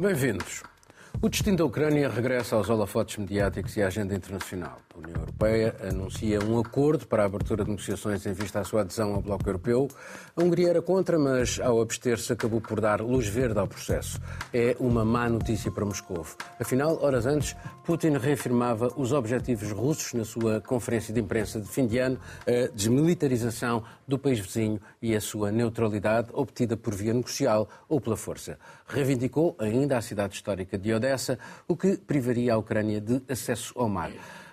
Bem-vindos. O destino da Ucrânia regressa aos holofotes mediáticos e à agenda internacional. A União Europeia anuncia um acordo para a abertura de negociações em vista à sua adesão ao Bloco Europeu. A Hungria era contra, mas ao abster-se acabou por dar luz verde ao processo. É uma má notícia para Moscou. Afinal, horas antes, Putin reafirmava os objetivos russos na sua conferência de imprensa de fim de ano, a desmilitarização do país vizinho e a sua neutralidade obtida por via negocial ou pela força. Reivindicou ainda a cidade histórica de Odessa, o que privaria a Ucrânia de acesso ao mar.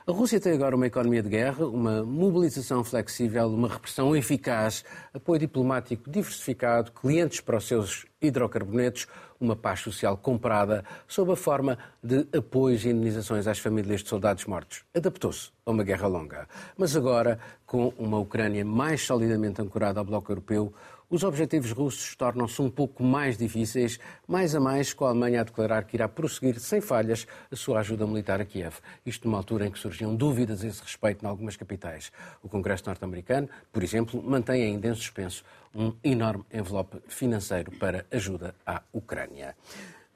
A Rússia tem agora uma economia de guerra, uma mobilização flexível, uma repressão eficaz, apoio diplomático diversificado, clientes para os seus hidrocarbonetos, uma paz social comprada sob a forma de apoios e indenizações às famílias de soldados mortos. Adaptou-se a uma guerra longa. Mas agora, com uma Ucrânia mais solidamente ancorada ao bloco europeu, os objetivos russos tornam-se um pouco mais difíceis, mais a mais com a Alemanha a declarar que irá prosseguir sem falhas a sua ajuda militar a Kiev. Isto numa altura em que surgiam dúvidas a esse respeito em algumas capitais. O Congresso norte-americano, por exemplo, mantém ainda em suspenso um enorme envelope financeiro para ajuda à Ucrânia.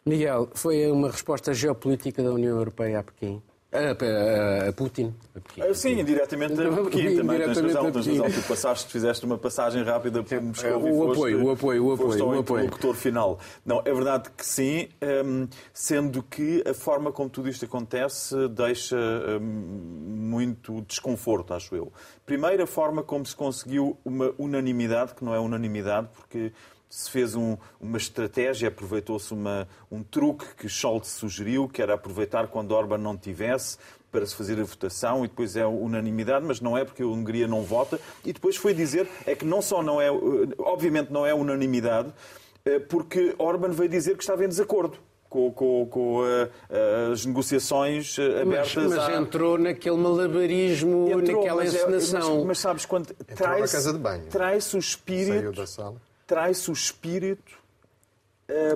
Miguel, foi uma resposta geopolítica da União Europeia a Pequim? A, a, Putin. A Pequim. Ah, sim, indiretamente a Pequim também. Tens razão, tens razão. Tu passaste, fizeste uma passagem rápida por Moscou o, o apoio, o apoio, o apoio. o apoio. interlocutor final. Não, é verdade que sim, hum, sendo que a forma como tudo isto acontece deixa hum, muito desconforto, acho eu. Primeiro, a forma como se conseguiu uma unanimidade, que não é unanimidade, porque se fez um, uma estratégia, aproveitou-se um truque que Scholz sugeriu, que era aproveitar quando Orban não tivesse para se fazer a votação e depois é unanimidade, mas não é porque a Hungria não vota. E depois foi dizer é que não só não é, obviamente não é unanimidade, eh, porque Orban veio dizer que estava em desacordo. Com, com, com uh, as negociações abertas. Mas, mas entrou naquele malabarismo, entrou, naquela encenação. É, mas, mas, sabes, quando traz-se traz o espírito. Saiu da sala traz-se o espírito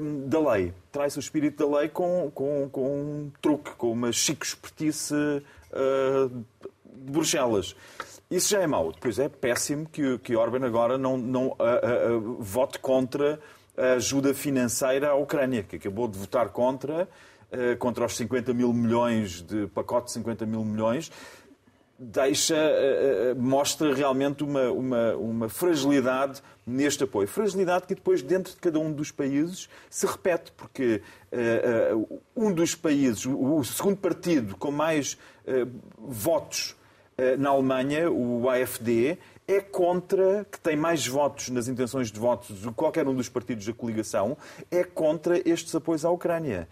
um, da lei. Traz-se o espírito da lei com, com, com um truque, com uma chico espertice uh, de Bruxelas. Isso já é mau. Depois é péssimo que, que Orban agora não, não uh, uh, vote contra a ajuda financeira à Ucrânia, que acabou de votar contra, contra os 50 mil milhões, de pacote de 50 mil milhões, deixa, mostra realmente uma, uma, uma fragilidade neste apoio. Fragilidade que depois, dentro de cada um dos países, se repete, porque uh, uh, um dos países, o, segundo partido com mais uh, votos na Alemanha, o AFD, é contra, que tem mais votos nas intenções de votos do que qualquer um dos partidos da coligação, é contra estes apoios à Ucrânia.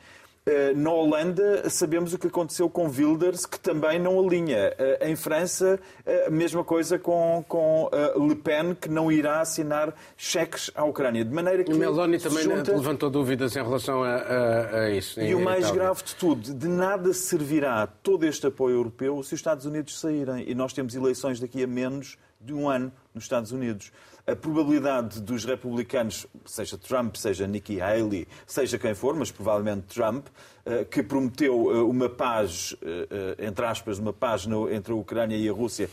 Eh, na Holanda sabemos o que aconteceu com Wilders, que também não alinha. Eh, em França, a mesma coisa com, com eh, Le Pen, que não irá assinar cheques à Ucrânia. De maneira que. E Meloni também junta... levantou dúvidas em relação a, a, a isso. E o mais grave de tudo, de nada servirá todo este apoio europeu se os Estados Unidos saírem. E nós temos eleições daqui a menos de um ano nos Estados Unidos a probabilidade dos republicanos, seja Trump, seja Nikki Haley, seja quem for, mas provavelmente Trump, eh, que prometeu eh, uma paz, eh, entre aspas, uma paz entre a Ucrânia e a Rússia,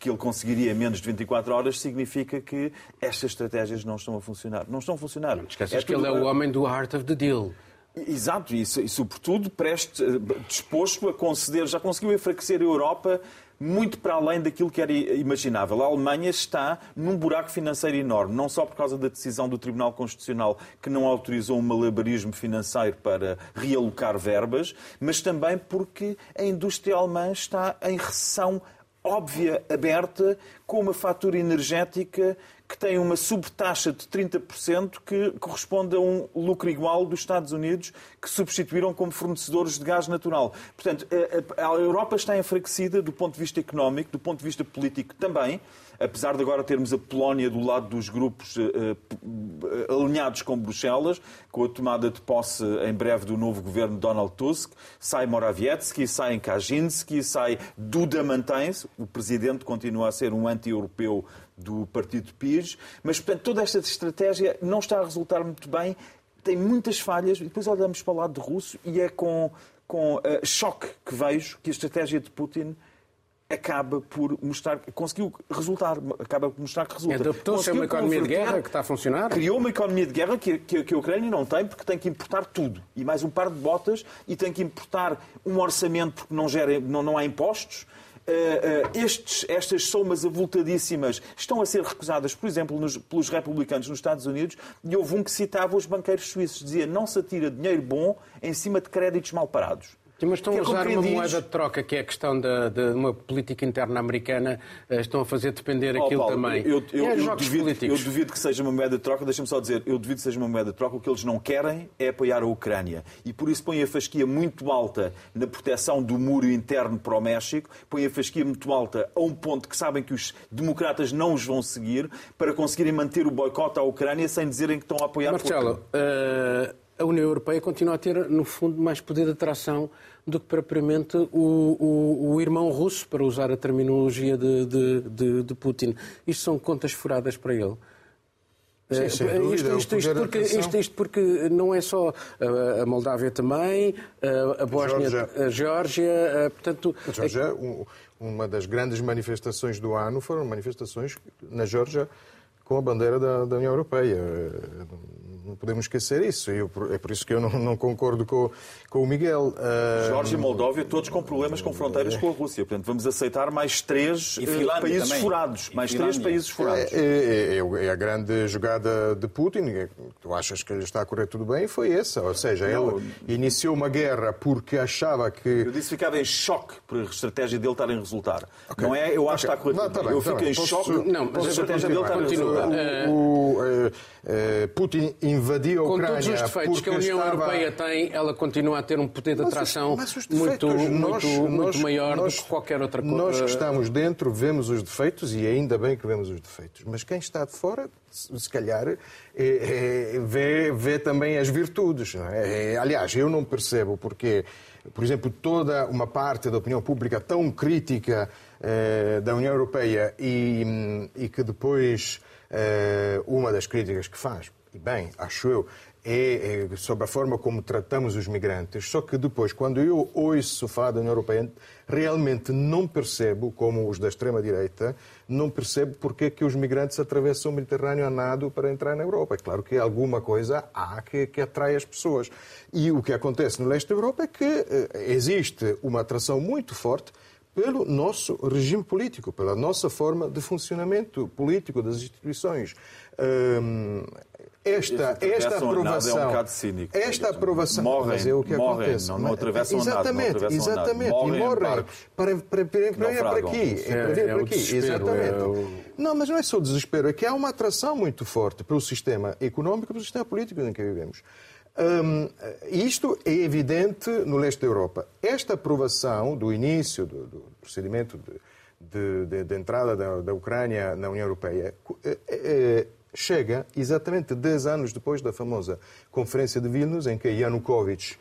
que ele conseguiria em menos de 24 horas, significa que estas estratégias não estão a funcionar. Não estão a funcionar. Não esqueces é que ele é o homem do heart of the deal. Exato, e, e sobretudo preste, disposto a conceder, já conseguiu enfraquecer a Europa muito para além daquilo que era imaginável. A Alemanha está num buraco financeiro enorme, não só por causa da decisão do Tribunal Constitucional que não autorizou um malabarismo financeiro para realocar verbas, mas também porque a indústria alemã está em recessão óbvia, aberta, com uma fatura energética que tem uma subtaxa de 30% que corresponde a um lucro igual dos Estados Unidos, que substituíram como fornecedores de gás natural. Portanto, a Europa está enfraquecida do ponto de vista económico, do ponto de vista político também apesar de agora termos a Polónia do lado dos grupos uh, alinhados com Bruxelas, com a tomada de posse em breve do novo governo Donald Tusk, sai Morawiecki, sai Kaczynski, sai Duda mantém-se, o presidente continua a ser um anti-europeu do partido PIS, mas, portanto, toda esta estratégia não está a resultar muito bem, tem muitas falhas, e depois olhamos para o lado de russo e é com, com uh, choque que vejo que a estratégia de Putin acaba por mostrar, conseguiu resultar, acaba por mostrar que resulta. Adaptou-se a uma economia de guerra que está a funcionar? Criou uma economia de guerra que, que, que, a Ucrânia não tem porque tem que importar tudo. E mais um par de botas e tem que importar um orçamento porque não, gera, não, não há impostos. Uh, uh, estes, estas somas avultadíssimas estão a ser recusadas, por exemplo, nos, pelos republicanos nos Estados Unidos, e houve um que citava os banqueiros suíços, dizia não se atira dinheiro bom em cima de créditos mal parados. Mas estão a é usar uma moeda de troca, que é a questão de, de uma política interna americana, eh, estão a fazer depender oh, aquilo Paulo, também. Eu, eu, é eu, duvido, eu, duvido, que seja uma moeda de troca, deixa-me só dizer, eu duvido que seja uma moeda de troca, o que eles não querem é apoiar a Ucrânia. E por isso põem a fasquia muito alta na proteção do muro interno para o México, põem a fasquia muito alta a um ponto que sabem que os democratas não os vão seguir, para conseguirem manter o boicote à Ucrânia sem dizerem que estão a apoiar Marcelo, uh, a União Europeia continua a ter, no fundo, mais poder de atração do que propriamente o, o, o irmão russo, para usar a terminologia de, de, de, de Putin. Isto são contas furadas para ele. Sim, eh, sem dúvida, isto, isto, porque, isto, isto, porque, não é só a Moldávia também, a Bósnia, a Geórgia, portanto... A Geórgia, uma das grandes manifestações do ano foram manifestações na Geórgia com a bandeira da, da União Europeia não podemos esquecer isso. Eu, é por isso que eu não, não concordo com, com o Miguel. Uh... Jorge e Moldóvia, todos com problemas com fronteiras com a Rússia. Portanto, vamos aceitar mais três eh, países também. furados. E mais Finlândia. três países furados. É, é, é, é, a grande jogada de Putin. Tu achas que ele está a correr tudo bem? Foi essa. Ou seja, não, ele iniciou uma guerra porque achava que. Eu disse que ficava em choque por a estratégia dele estar em resultar. Okay. Não é eu acho okay. que está a correr tudo bem. Eu tá fico em Posso... choque. Não, mas a estratégia dele está em resultar. O, o, o, uh, Putin invadiu a Ucrânia. Com todos os defeitos que a União estava... Europeia tem, ela continua a ter um poder de atração mas os, mas os muito, nós, muito, muito maior nós, do que qualquer outra coisa. Nós que estamos dentro vemos os defeitos e ainda bem que vemos os defeitos. Mas quem está de fora, se calhar, é, é, vê, vê também as virtudes. É? é? aliás, eu não percebo porque, por exemplo, toda uma parte da opinião pública tão crítica eh, da União Europeia e, e que depois eh, uma das críticas que faz, bem, acho eu, é, é, sobre a forma como tratamos os migrantes. Só que depois, quando eu ouço falar da União Europeia, realmente não percebo, como os da extrema-direita, não percebo porque é que os migrantes atravessam o Mediterrâneo a nado para entrar na Europa. É claro que alguma coisa há que, que atrai as pessoas. E o que acontece no leste da Europa é que eh, existe uma atração muito forte pelo nosso regime político, pela nossa forma de funcionamento político das instituições. Hum, esta, esta aprovação, é um bocado cínico, esta aprovação, morrem, mas é o que morrem, acontece. Não, não atravessam exatamente, nada, não exatamente, nada. Morrem e morrem para, para, para, para, é para aqui, é, para é para aqui, exatamente. É o... Não, mas não é só desespero, é que há uma atração muito forte para o sistema económico e para o sistema político em que vivemos. Um, isto é evidente no leste da Europa. Esta aprovação do início do, do procedimento de, de, de, entrada da, da, Ucrânia na União Europeia é, é, chega exatamente 10 anos depois da famosa Conferência de Vilnius, em que Yanukovych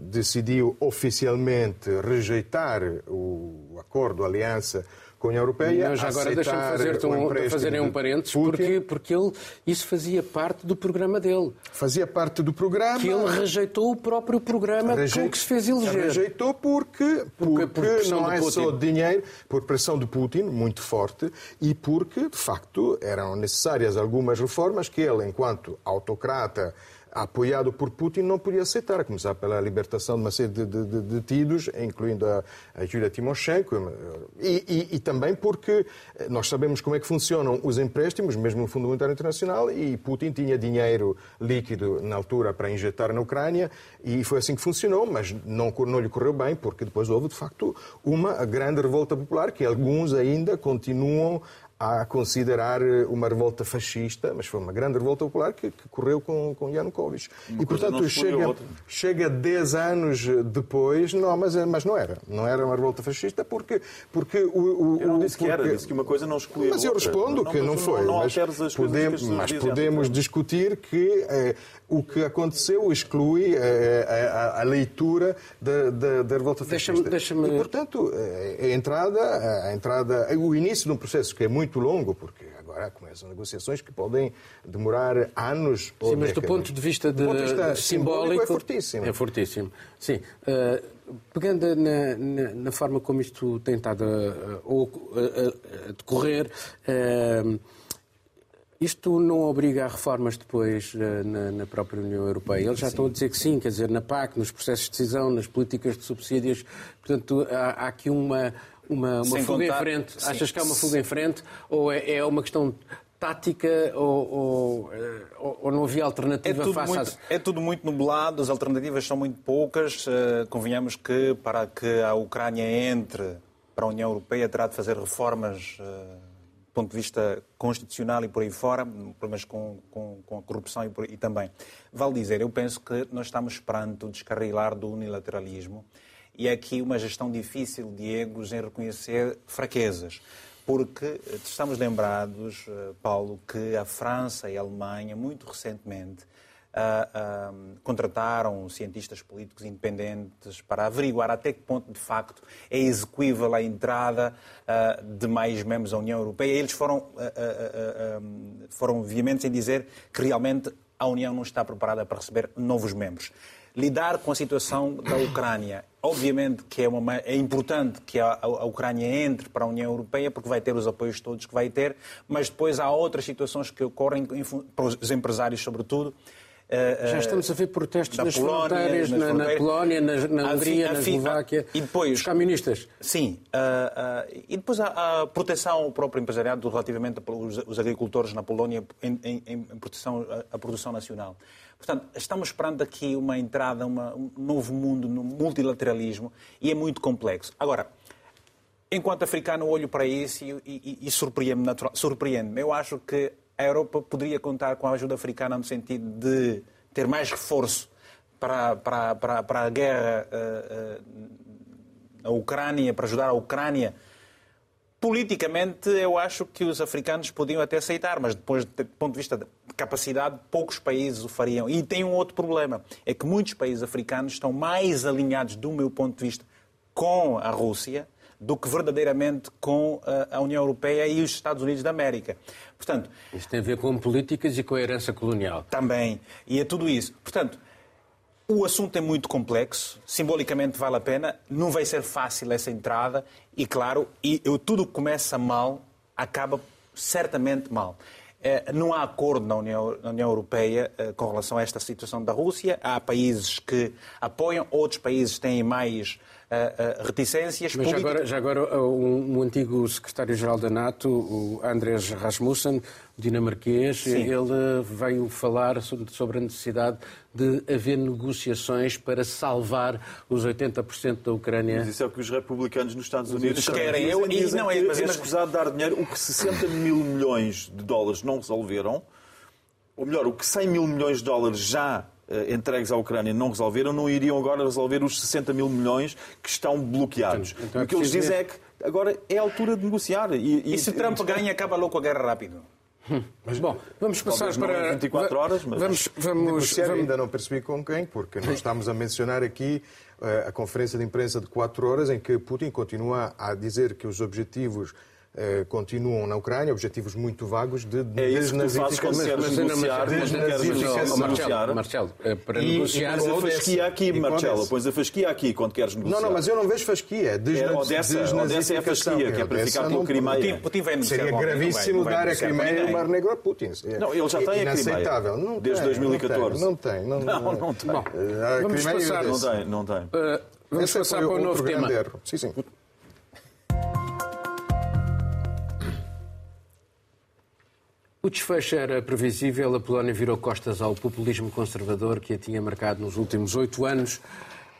decidiu oficialmente rejeitar o acordo, a aliança com a União Europeia. Mas agora deixa-me fazer, um, fazer um parênteses, porque, porque ele, isso fazia parte do programa dele. Fazia parte do programa. Que ele rejeitou o próprio programa Reje... com que se fez eleger. Rejeitou porque, porque, porque não é só dinheiro, por pressão de Putin, muito forte, e porque, de facto, eram necessárias algumas reformas que ele, enquanto autocrata, apoiado por Putin, não podia aceitar, a começar pela libertação de uma série de, de, de detidos, incluindo a, a Julia Timoshenko, e, e, e, também porque nós sabemos como é que funcionam os empréstimos, mesmo no Fundo Monetário Internacional, e Putin tinha dinheiro líquido na altura para injetar na Ucrânia, e foi assim que funcionou, mas não, não lhe correu bem, porque depois houve, de facto, uma grande revolta popular, que alguns ainda continuam a considerar eh, uma revolta fascista, mas foi uma grande revolta popular que, que correu com, com Yanukovych. Uma e, portanto, chega, chega 10 anos depois, não, mas, mas não era. Não era uma revolta fascista porque... porque o, o, eu não disse porque... que era, disse que uma coisa não excluía Mas eu respondo não, que não, não foi. Não, mas podemos, mas podemos discutir que eh, o que aconteceu exclui eh, a, a, a, leitura da, da, da revolta fascista. Deixa e, portanto, eh, a entrada, a entrada, o início de um processo que é muito longo, porque agora começam negociações que podem demorar anos Sim, mas do ponto de vista, de, do ponto de vista simbólico, é fortíssimo. É fortíssimo. Sim. Uh, pegando na, na, na, forma como isto tem estado a, a, a, decorrer, uh, isto não obriga a reformas depois uh, na, na, própria União Europeia. Eles já sim. estão a dizer que sim, quer dizer, na PAC, nos processos de decisão, nas políticas de subsídios. Portanto, há, há aqui uma, uma, uma fuga contar... em frente. Sim. Achas que há uma fuga em frente ou é, é uma questão tática ou, ou, ou, ou, não havia alternativa é face muito, É tudo muito nublado, as alternativas são muito poucas. Uh, convenhamos que para que a Ucrânia entre para a União Europeia terá de fazer reformas uh, do ponto de vista constitucional e por aí fora, problemas com, com, com a corrupção e, por, e também. Vale dizer, eu penso que nós estamos perante o descarrilar do unilateralismo e aqui uma gestão difícil de egos em reconhecer fraquezas porque estamos lembrados, eh, Paulo, que a França e a Alemanha, muito recentemente, uh, uh, contrataram cientistas políticos independentes para averiguar até que ponto, de facto, é execuível a entrada uh, de mais membros da União Europeia. Eles foram, foram veementes em dizer que realmente a União não está preparada para receber novos membros lidar com a situação da Ucrânia. Obviamente que é, uma, é importante que a, a, Ucrânia entre para a União Europeia, porque vai ter os apoios todos que vai ter, mas depois há outras situações que ocorrem, para os empresários sobretudo, eh, Já estamos a ver protestos nas Polónia, fronteiras, nas na, na, Polónia, na, na Hungria, na Eslováquia, e depois, os caministas. Sim, uh, uh, e depois a, a, proteção ao próprio empresariado relativamente aos agricultores na Polónia em, em, em proteção à produção nacional. Portanto, estamos esperando aqui uma entrada, uma, um novo mundo no multilateralismo e é muito complexo. Agora, enquanto africano, olho para isso e, e, e surpreende-me. Surpreende Eu acho que a Europa poderia contar com a ajuda africana no sentido de ter mais reforço para, para, para, para a guerra uh, uh, na Ucrânia, para ajudar a Ucrânia Politicamente, eu acho que os africanos podiam até aceitar, mas depois, do ponto de vista capacidade, poucos países o fariam. E tem um outro problema: é que muitos países africanos estão mais alinhados, do meu ponto de vista, com a Rússia do que verdadeiramente com a União Europeia e os Estados Unidos da América. Portanto, isso tem a ver com políticas e com a herança colonial. Também. E é tudo isso. Portanto, o assunto é muito complexo, simbolicamente vale a pena, não vai ser fácil essa entrada e, claro, e, tudo que começa mal acaba certamente mal. É, não há acordo na União, na União Europeia é, com relação a esta situação da Rússia. Há países que apoiam, outros países têm mais uh, uh, reticências. Mas já agora, já agora um, um antigo secretário-geral da NATO, o Andrés Rasmussen, dinamarquês, Sim. ele veio falar sobre a necessidade de haver negociações para salvar os 80% da Ucrânia. Mas isso é o que os republicanos nos Estados Unidos querem. Eu, e não é, mas, é escusado dar dinheiro. O que 60 mil milhões de dólares não resolveram, ou melhor, o que 100 mil milhões de dólares já eh, entregues à Ucrânia não resolveram, não iriam agora resolver os 60 mil milhões que estão bloqueados. Então, então é o que eles dizem é que agora é a altura de negociar. E, e, e se Trump e... ganha, acaba logo a guerra rápido. Mas bom, vamos passar para 24 horas, mas vamos, vamos, vamos... ainda não percebi com quem, porque nós estamos a mencionar aqui uh, a conferência de imprensa de 4 horas em que Putin continua a dizer que os objetivos eh, continuam na Ucrânia, objetivos muito vagos de é desnazificação. Mas, negociar, mas não queres Marcelo, Marcelo, eh, para e, negociar... Pões a fasquia aqui, Marcelo, pões a fasquia aqui quando queres negociar. Não, não, mas eu não vejo fasquia. É, desna... é, Odessa, Odessa é a fasquia, que é para ficar pelo Crimeia. Putin vai Seria gravíssimo dar a Crimeia e o Mar Negro a Putin. Não, ele já tem a Crimeia. Desde 2014. Não tem. Não, não tem. Vamos passar... Não tem, não tem. Vamos passar para o novo tema. Sim, sim. O desfecho era previsível. A Polónia virou costas ao populismo conservador que a tinha marcado nos últimos oito anos.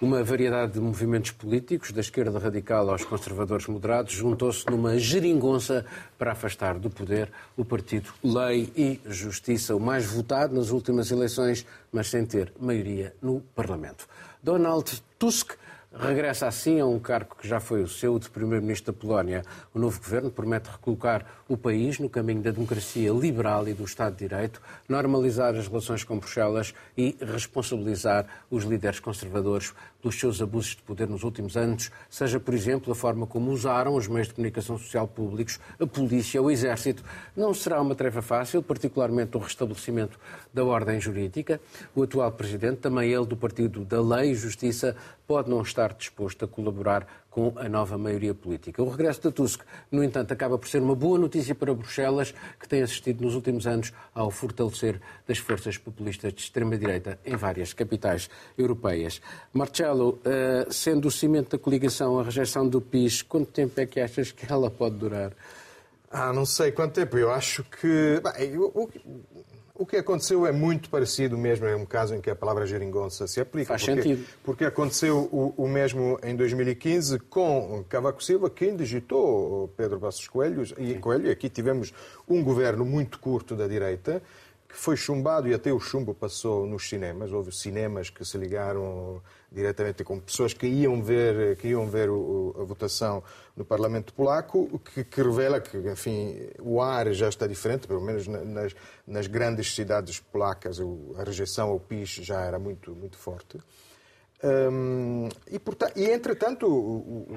Uma variedade de movimentos políticos, da esquerda radical aos conservadores moderados, juntou-se numa geringonça para afastar do poder o partido Lei e Justiça, o mais votado nas últimas eleições, mas sem ter maioria no Parlamento. Donald Tusk regressa assim a um cargo que já foi o seu de Primeiro-Ministro da Polónia. O novo governo promete recolocar o país no caminho da democracia liberal e do Estado de Direito, normalizar as relações com Bruxelas e responsabilizar os líderes conservadores pelos seus abusos de poder nos últimos anos, seja, por exemplo, a forma como usaram os meios de comunicação social públicos, a polícia, o exército. Não será uma tarefa fácil, particularmente o restabelecimento da ordem jurídica. O atual presidente, também ele do Partido da Lei e Justiça, pode não estar disposto a colaborar com a nova maioria política. O regresso de Tusk, no entanto, acaba por ser uma boa notícia para Bruxelas, que tem assistido nos últimos anos ao fortalecer das forças populistas de extrema-direita em várias capitais europeias. Marcelo, eh, sendo o cimento da coligação a rejeição do PIS, quanto tempo é que achas que ela pode durar? Ah, não sei quanto tempo. Eu acho que. Bem, o, o que aconteceu é muito parecido mesmo, é um caso em que a palavra geringonça se aplica. Faz porque, sentido. Porque aconteceu o, o, mesmo em 2015 com Cavaco Silva, quem digitou Pedro Passos Coelho, e Coelho. Aqui tivemos um governo muito curto da direita, que foi chumbado e até o chumbo passou nos cinemas. Houve cinemas que se ligaram diretamente com pessoas que iam ver, que iam ver o, a votação no Parlamento Polaco, que, que, revela que, enfim, o ar já está diferente, pelo menos nas, nas grandes cidades polacas, a rejeição ao PIS já era muito, muito forte. Um, e, portanto, e, entretanto,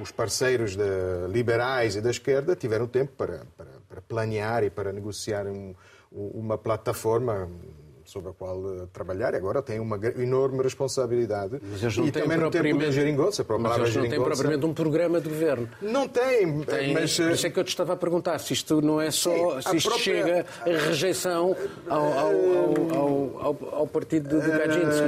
os parceiros liberais e da esquerda tiveram tempo para, para, para planear e para negociar um, uma plataforma sobre a qual uh, trabalhar e agora tem uma enorme responsabilidade. Mas eles não e têm também não tem poder geringonça, para mas eles não têm propriamente um programa de governo. Não tem, tem mas... Por isso é que eu te estava a perguntar se isto não é só... Sim, se isto própria... chega a rejeição ao, ao, ao, ao, partido do Kaczynski.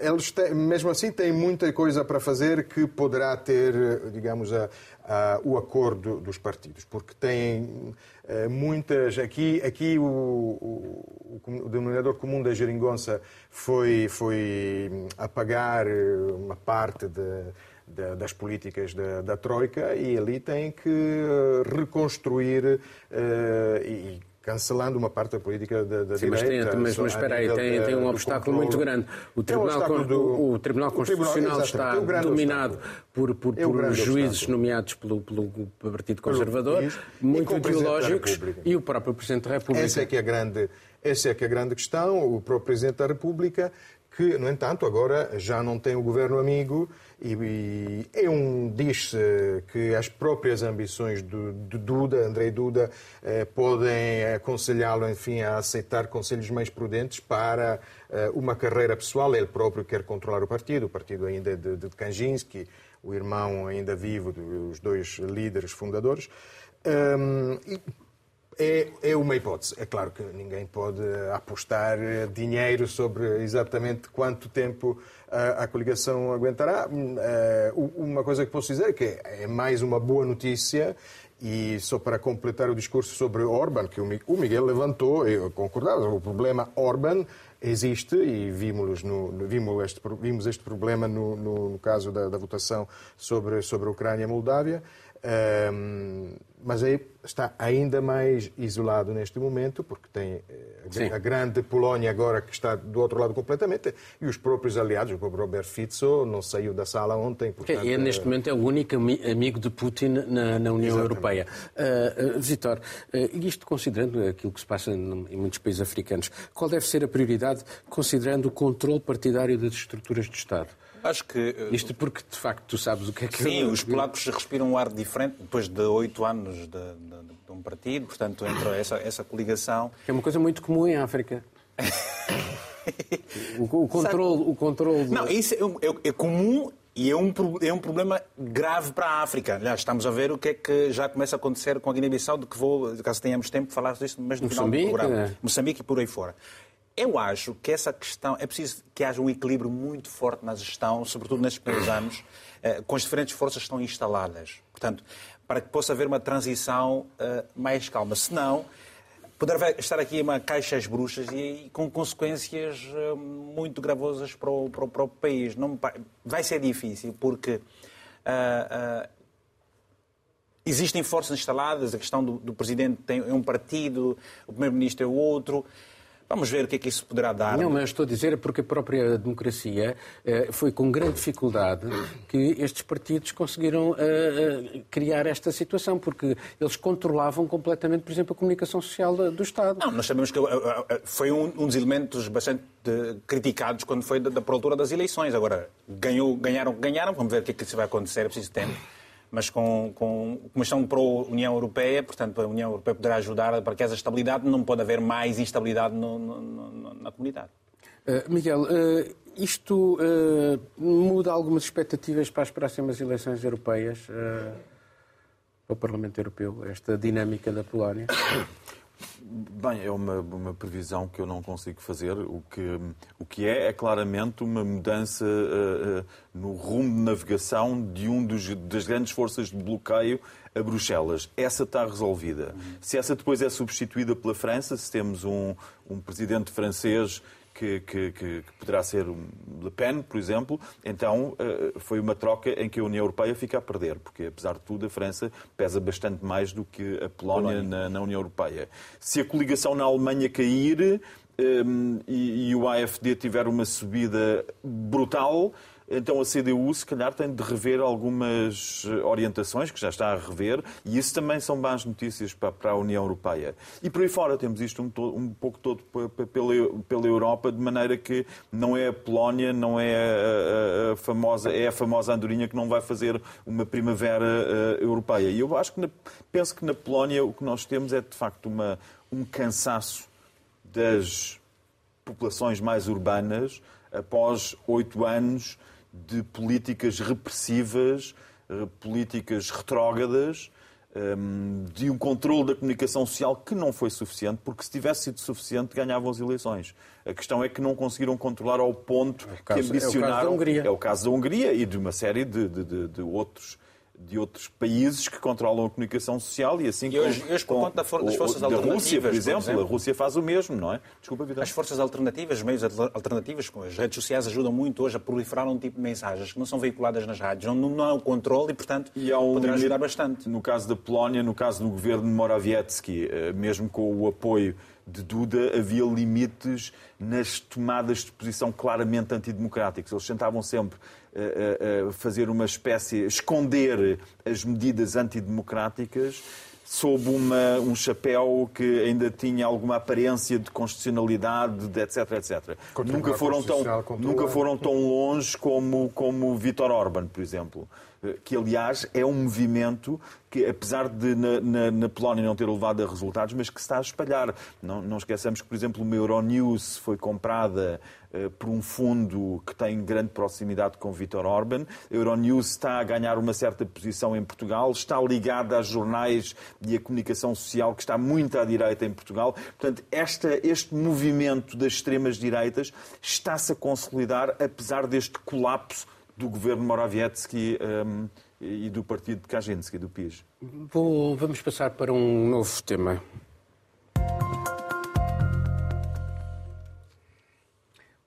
Eh, eles têm, mesmo assim têm muita coisa para fazer que poderá ter, digamos, a, a, o acordo dos partidos, porque têm eh, muitas. Aqui, aqui o, o, o, denominador comum da geringonça foi, foi apagar uma parte de, de, das políticas da, da, Troika e ali tem que reconstruir uh, e cancelando uma parte da política da, da Sim, direita. Mas, mas, mas espera aí, tem, tem um obstáculo muito grande. O Tribunal, um do, o, Tribunal Constitucional o tribunal, está dominado por, por, é por juízes obstáculo. nomeados pelo, pelo Partido Conservador, muito ideológicos, e o próprio Presidente da República. Essa é que é a grande, essa é que é a grande questão. O próprio Presidente da República que, no entanto, agora já não tem o governo amigo e, e é um diz-se que as próprias ambições do, de Duda, Andrei Duda, eh, podem aconselhá-lo, enfim, a aceitar conselhos mais prudentes para eh, uma carreira pessoal. Ele próprio quer controlar o partido, o partido ainda de, de o irmão ainda vivo dos dois líderes fundadores. Um, e é, é uma hipótese. É claro que ninguém pode apostar dinheiro sobre exatamente quanto tempo a, a coligação aguentará. Uh, uma coisa que posso dizer é que é mais uma boa notícia e só para completar o discurso sobre Orban, que o Miguel levantou, eu concordava, o problema Orban existe e vimos, no, vimos, este, vimos este problema no, no, no caso da, da, votação sobre, sobre a Ucrânia e Moldávia. Um, mas aí está ainda mais isolado neste momento, porque tem eh, a, grande Polónia agora que está do outro lado completamente, e os próprios aliados, o próprio Robert Fico não saiu da sala ontem. Portanto, é, neste momento é o único amigo de Putin na, na União Exatamente. Europeia. Uh, uh, Vitor, uh, isto considerando aquilo que se passa em muitos países africanos, qual deve ser a prioridade considerando o controle partidário das estruturas de Estado? Acho que. Eh, Isto porque, de facto, tu sabes o que é que. Sim, os polacos respiram um ar diferente depois de oito anos de, de, de, um partido, portanto, entra essa, essa coligação. É uma coisa muito comum em África. o, o controle. O controle Não, isso é, é, é comum e é um, é um problema grave para a África. Aliás, estamos a ver o que é que já começa a acontecer com a Guiné-Bissau, de que vou, caso tenhamos tempo, falar disso, mas no Moçambique, final do programa. É. Moçambique e por aí fora. Eu acho que essa questão é preciso que haja um equilíbrio muito forte na gestão, sobretudo nestes primeiros anos, eh, com as diferentes forças que estão instaladas. Portanto, para que possa haver uma transição eh, mais calma. Senão, poderá estar aqui uma caixa às bruxas e com consequências eh, muito gravosas para o, para o próprio país. Não, vai ser difícil, porque. Uh, uh, existem forças instaladas, a questão do, do presidente tem, é um partido, o primeiro-ministro é o outro. Vamos ver o que é que isso poderá dar. Não, mas estou a dizer é porque a própria democracia eh, foi com grande dificuldade que estes partidos conseguiram eh, eh, criar esta situação, porque eles controlavam completamente, por exemplo, a comunicação social do Estado. Não, nós sabemos que foi um, dos elementos bastante criticados quando foi da, da altura das eleições. Agora, ganhou, ganharam, ganharam, vamos ver o que é que isso vai acontecer, é preciso tempo mas com, com uma questão para a União Europeia, portanto, a União Europeia poderá ajudar para que essa estabilidade, não pode haver mais instabilidade no, no, no, na comunidade. Uh, Miguel, uh, isto uh, muda algumas expectativas para as próximas eleições europeias para o Parlamento Europeu, esta dinâmica da Polónia? Bem, é uma, uma previsão que eu não consigo fazer. O que, o que é, é claramente uma mudança uh, uh, no rumo de navegação de um dos, das grandes forças de bloqueio a Bruxelas. Essa está resolvida. Se essa depois é substituída pela França, se temos um, um presidente francês que, que, que, poderá ser Le Pen, por exemplo, então eh, foi uma troca em que a União Europeia fica a perder, porque apesar de tudo a França pesa bastante mais do que a Polónia, Polónia. Na, na, União Europeia. Se a coligação na Alemanha cair um, ehm, e, e o AFD tiver uma subida brutal, então a CDU, se calhar, tem de rever algumas orientações, que já está a rever, e isso também são más notícias para, a União Europeia. E por aí fora temos isto um, um pouco todo pela, pela Europa, de maneira que não é a Polónia, não é a, a, a famosa, é a famosa andorinha que não vai fazer uma primavera uh, europeia. E eu acho que, na, penso que na Polónia o que nós temos é, de facto, uma, um cansaço das populações mais urbanas após oito anos de políticas repressivas, eh, políticas retrógradas, ehm, de um controle da comunicação social que não foi suficiente, porque se tivesse sido suficiente ganhavam as eleições. A questão é que não conseguiram controlar ao ponto é caso, que ambicionaram. É o caso da Hungria. É o caso da Hungria e de uma série de, de, de, de outros de outros países que controlam a comunicação social e assim e hoje, com, hoje, por conta das forças da alternativas. Rússia, por exemplo, por exemplo, a Rússia faz o mesmo, não é? Desculpa, Vidal. As forças alternativas, os meios alternativos, com as redes sociais ajudam muito hoje a proliferar um tipo de mensagens que não são veiculadas nas rádios, não, não há o controle e, portanto, e um poderá ajudar bastante. No caso da Polónia, no caso do governo de Morawiecki, eh, mesmo com o apoio de Duda havia limites nas tomadas de posição claramente antidemocráticas. Eles tentavam sempre fazer uma espécie, esconder as medidas antidemocráticas sob uma, um chapéu que ainda tinha alguma aparência de constitucionalidade, de etc, etc. nunca foram, tão, nunca foram tão longe como, como Vítor Orban, por exemplo. Eh, que aliás é um movimento que, apesar de na, na, na, Polónia não ter levado a resultados, mas que se está a espalhar. Não, não esqueçamos que, por exemplo, uma Euronews foi comprada uh, por um fundo que tem grande proximidade com Vítor Orban. A Euronews está a ganhar uma certa posição em Portugal, está ligada a jornais e a comunicação social que está muito à direita em Portugal. Portanto, esta, este movimento das extremas direitas está-se a consolidar, apesar deste colapso do governo Morawiecki um, e do partido de Kaczynski, do PIS. Bom, vamos passar para um novo tema.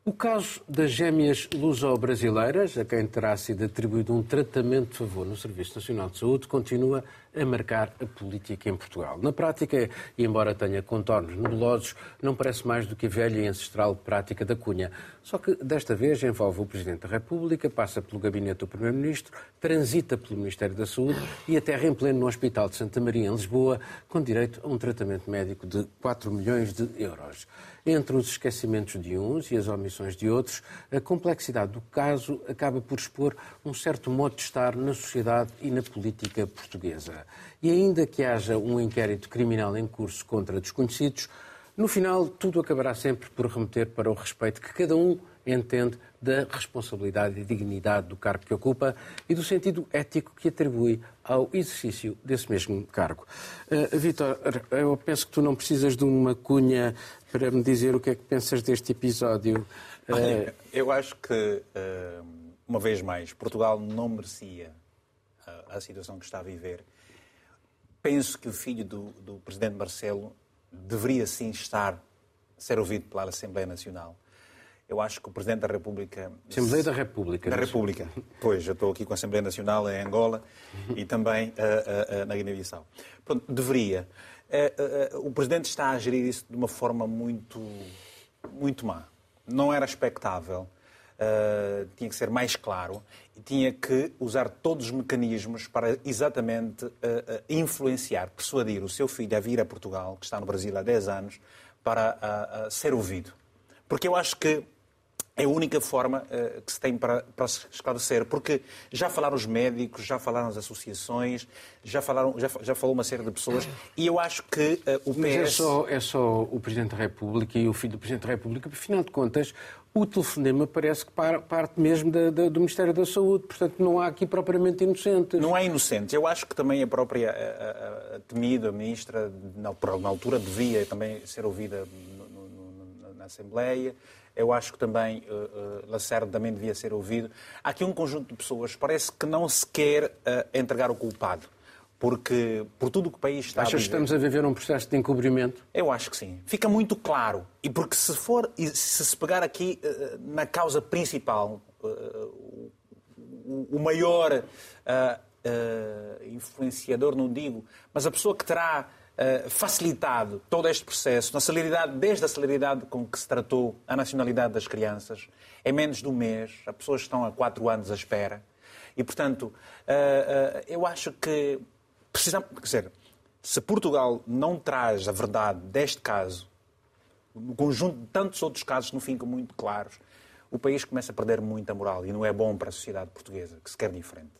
O caso das gêmeas luso-brasileiras, a quem terá sido atribuído um tratamento de favor no Serviço Nacional de Saúde, continua a marcar a política em Portugal. Na prática, e embora tenha contornos nebulosos, não parece mais do que a velha e ancestral prática da cunha. Só que desta vez envolve o Presidente da República, passa pelo gabinete do Primeiro-Ministro, transita pelo Ministério da Saúde e aterra em pleno no Hospital de Santa Maria, em Lisboa, com direito a um tratamento médico de 4 milhões de euros. Entre os esquecimentos de uns e as omissões de outros, a complexidade do caso acaba por expor um certo modo de estar na sociedade e na política portuguesa. E ainda que haja um inquérito criminal em curso contra desconhecidos, no final tudo acabará sempre por remeter para o respeito que cada um entende da responsabilidade e dignidade do cargo que ocupa e do sentido ético que atribui ao exercício desse mesmo cargo. Uh, Vítor, eu penso que tu não precisas de uma cunha para me dizer o que é que pensas deste episódio. Uh... Eu acho que, uh, uma vez mais, Portugal não merecia a situação que está a viver. Penso que o filho do, do presidente Marcelo deveria sim estar, ser ouvido pela Assembleia Nacional eu acho que o Presidente da República. Assembleia da República. Da República. Pois, eu estou aqui com a Assembleia Nacional em Angola e também uh, uh, na Guiné-Bissau. Pronto, deveria. Uh, o Presidente está a gerir isso de uma forma muito, muito má. Não era expectável. tinha que ser mais claro e tinha que usar todos os mecanismos para exatamente influenciar, persuadir o seu filho a vir a Portugal, que está no Brasil há 10 anos, para ser ouvido. Porque eu acho que É a única forma uh, que se tem para, para se esclarecer, porque já falaram os médicos, já falaram as associações, já, falaram, já, já falou uma série de pessoas, e eu acho que uh, o PS... Mas é só, é só o Presidente da República e o filho do Presidente da República, afinal de contas, o telefonema parece que parte mesmo da, da, do Ministério da Saúde, portanto não há aqui propriamente inocentes. Não há inocentes. Eu acho que também a própria a, a, a temida Ministra, na, na, altura, devia também ser ouvida no, no, na Assembleia. Eu acho que também uh, uh, Lacerda também devia ser ouvido. Há aqui um conjunto de pessoas, parece que não se quer uh, entregar o culpado. Porque, por tudo o que o país está Achas a viver... que estamos a viver um processo de encobrimento? Eu acho que sim. Fica muito claro. E porque se for, se se pegar aqui uh, na causa principal, uh, o, maior influenciador, não digo, mas a pessoa que terá eh, facilitado todo este processo, na celeridade, desde a celeridade com que se tratou a nacionalidade das crianças, em menos de um mês, as pessoas estão há quatro anos à espera. E, portanto, eh, eh, eu acho que precisamos. Quer dizer, se Portugal não traz a verdade deste caso, no conjunto de tantos outros casos que não ficam muito claros, o país começa a perder muita moral e não é bom para a sociedade portuguesa, que se quer diferente.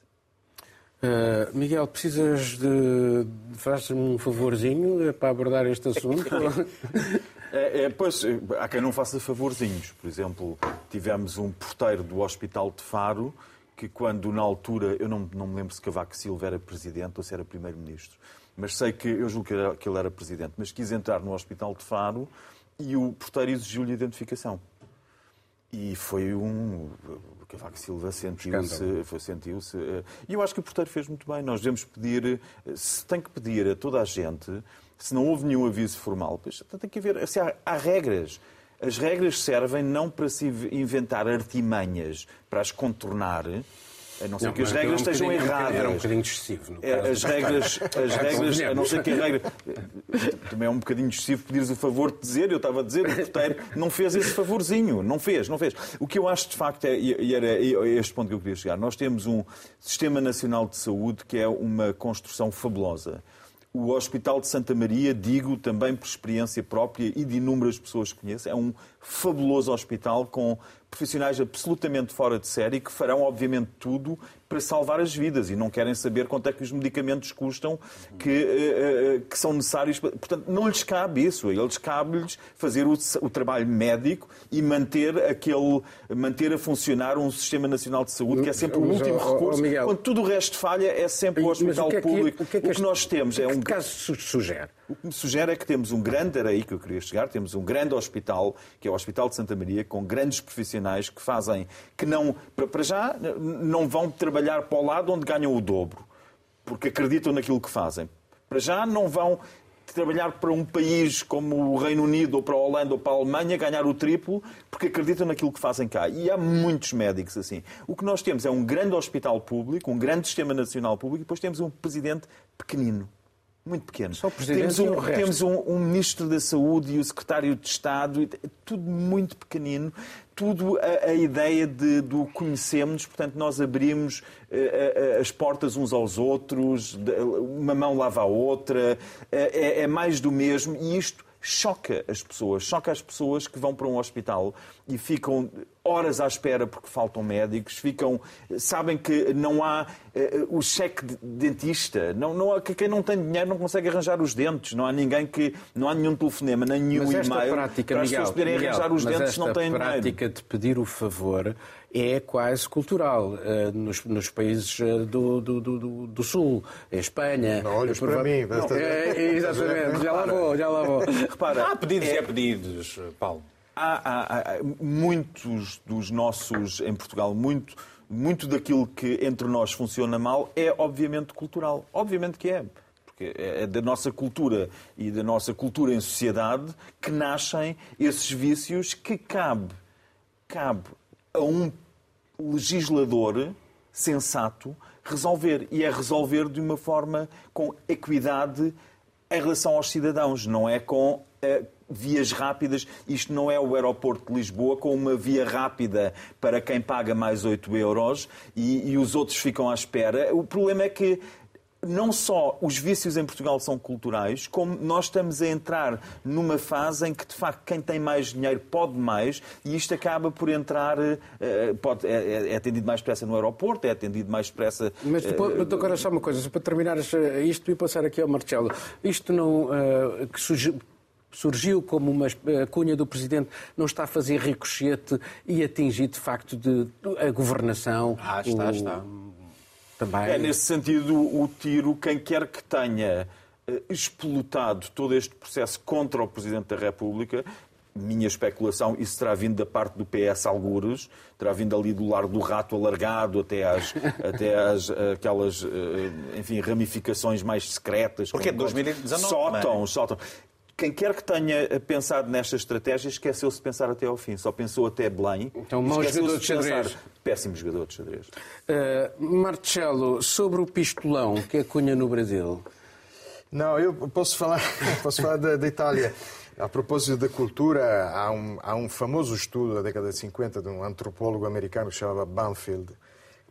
Uh, Miguel, precisas de. Faz-me um favorzinho para abordar este assunto? é, é, pois, há quem não faça favorzinhos. Por exemplo, tivemos um porteiro do Hospital de Faro que, quando na altura, eu não, não me lembro se Cavaco Silva era presidente ou se era primeiro-ministro, mas sei que, eu julgo que, era, que ele era presidente, mas quis entrar no Hospital de Faro e o porteiro exigiu-lhe identificação. E foi um. Cavaco Silva sentiu-se. sentiu-se eh, E eu acho que o porteiro fez muito bem. Nós devemos pedir. Eh, se tem que pedir a toda a gente, se não houve nenhum aviso formal, pois tem que haver. Assim, há, há regras. As regras servem não para se inventar artimanhas para as contornar, a não ser não, que as regras um estejam erradas. Era um bocadinho excessivo. É, as regras, as regras a não ser que a regra. Também é um bocadinho excessivo pedires o favor de dizer, eu estava a dizer, o porteiro não fez esse favorzinho. Não fez, não fez. O que eu acho de facto é, e era este ponto que eu queria chegar, nós temos um Sistema Nacional de Saúde que é uma construção fabulosa. O Hospital de Santa Maria, digo também por experiência própria e de inúmeras pessoas que conheço, é um fabuloso hospital com profissionais absolutamente fora de série que farão, obviamente, tudo para salvar as vidas e não querem saber quanto é que os medicamentos custam que, eh, eh, que são necessários. Portanto, não lhes cabe isso. A eles cabe-lhes fazer o, o, trabalho médico e manter, aquele, manter a funcionar um Sistema Nacional de Saúde, que é sempre o último recurso. Quando tudo o resto falha, é sempre o hospital o que é que, público. O que, é que, o que nós temos é um. Caso sugere? O que me sugere é que temos um grande, era aí que eu queria chegar, temos um grande hospital, que é o Hospital de Santa Maria, com grandes profissionais que fazem, que não, para já, não vão trabalhar para o lado onde ganham o dobro, porque acreditam naquilo que fazem. Para já não vão trabalhar para um país como o Reino Unido, ou para a Holanda, ou para a Alemanha, ganhar o triplo, porque acreditam naquilo que fazem cá. E há muitos médicos assim. O que nós temos é um grande hospital público, um grande sistema nacional público, e depois temos um presidente pequenino muito pequeno. Só o presidente temos um, temos um, um, ministro da Saúde e o secretário de Estado, tudo muito pequenino, tudo a, a ideia de, do conhecemos, portanto, nós abrimos uh, as portas uns aos outros, uma mão lava a outra, é, é mais do mesmo, e isto choca as pessoas, choca as pessoas que vão para um hospital e ficam horas à espera porque faltam médicos, ficam, sabem que não há uh, o cheque de dentista, não, não há, que quem não tem dinheiro não consegue arranjar os dentes, não há ninguém que, não há nenhum telefonema, nem nenhum e-mail prática, para as pessoas poderem Miguel, arranjar os dentes não têm dinheiro. a prática de pedir o favor é quase cultural uh, nos, nos, países uh, do, do, do, do, Sul, em Espanha. Não olhes para mim. Não, é, exatamente, já lá vou, já lá vou. Repara, há pedidos é... e há pedidos, Paulo há, há, há, muitos dos nossos, em Portugal, muito, muito daquilo que entre nós funciona mal é obviamente cultural. Obviamente que é. Porque é da nossa cultura e da nossa cultura em sociedade que nascem esses vícios que cabe, cabe a um legislador sensato resolver. E é resolver de uma forma com equidade em relação aos cidadãos, não é com vias rápidas. Isto não é o aeroporto de Lisboa com uma via rápida para quem paga mais 8 euros e, e os outros ficam à espera. O problema é que não só os vícios em Portugal são culturais, como nós estamos a entrar numa fase em que, de facto, quem tem mais dinheiro pode mais e isto acaba por entrar. eh, Pode, é, é atendido mais depressa no aeroporto, é atendido mais depressa. Mas depois, eh, agora só uma coisa, para terminar eh, isto e passar aqui ao Marcelo. Isto não. eh, que surgiu, surgiu como uma cunha do Presidente, não está a fazer ricochete e atingir, de facto, de, a governação. Ah, está, o- está. Também. É nesse sentido o tiro, quem quer que tenha eh, explotado todo este processo contra o Presidente da República, minha especulação, isso terá vindo da parte do PS Algures, terá vindo ali do lar do rato alargado até às, até às eh, aquelas, eh, enfim, ramificações mais secretas. Porque é como- 2019, Sótão, não é? sótão. Quem quer que tenha pensado nestas estratégias esqueceu-se de pensar até ao fim. Só pensou até Belém. Então, mau jogador de xadrez. Péssimo jogador de xadrez. Uh, Marcelo, sobre o pistolão que é cunha no Brasil. Não, eu posso falar, posso falar da, da Itália. A propósito da cultura, há um, há um famoso estudo da década de 50 de um antropólogo americano que se chamava Banfield,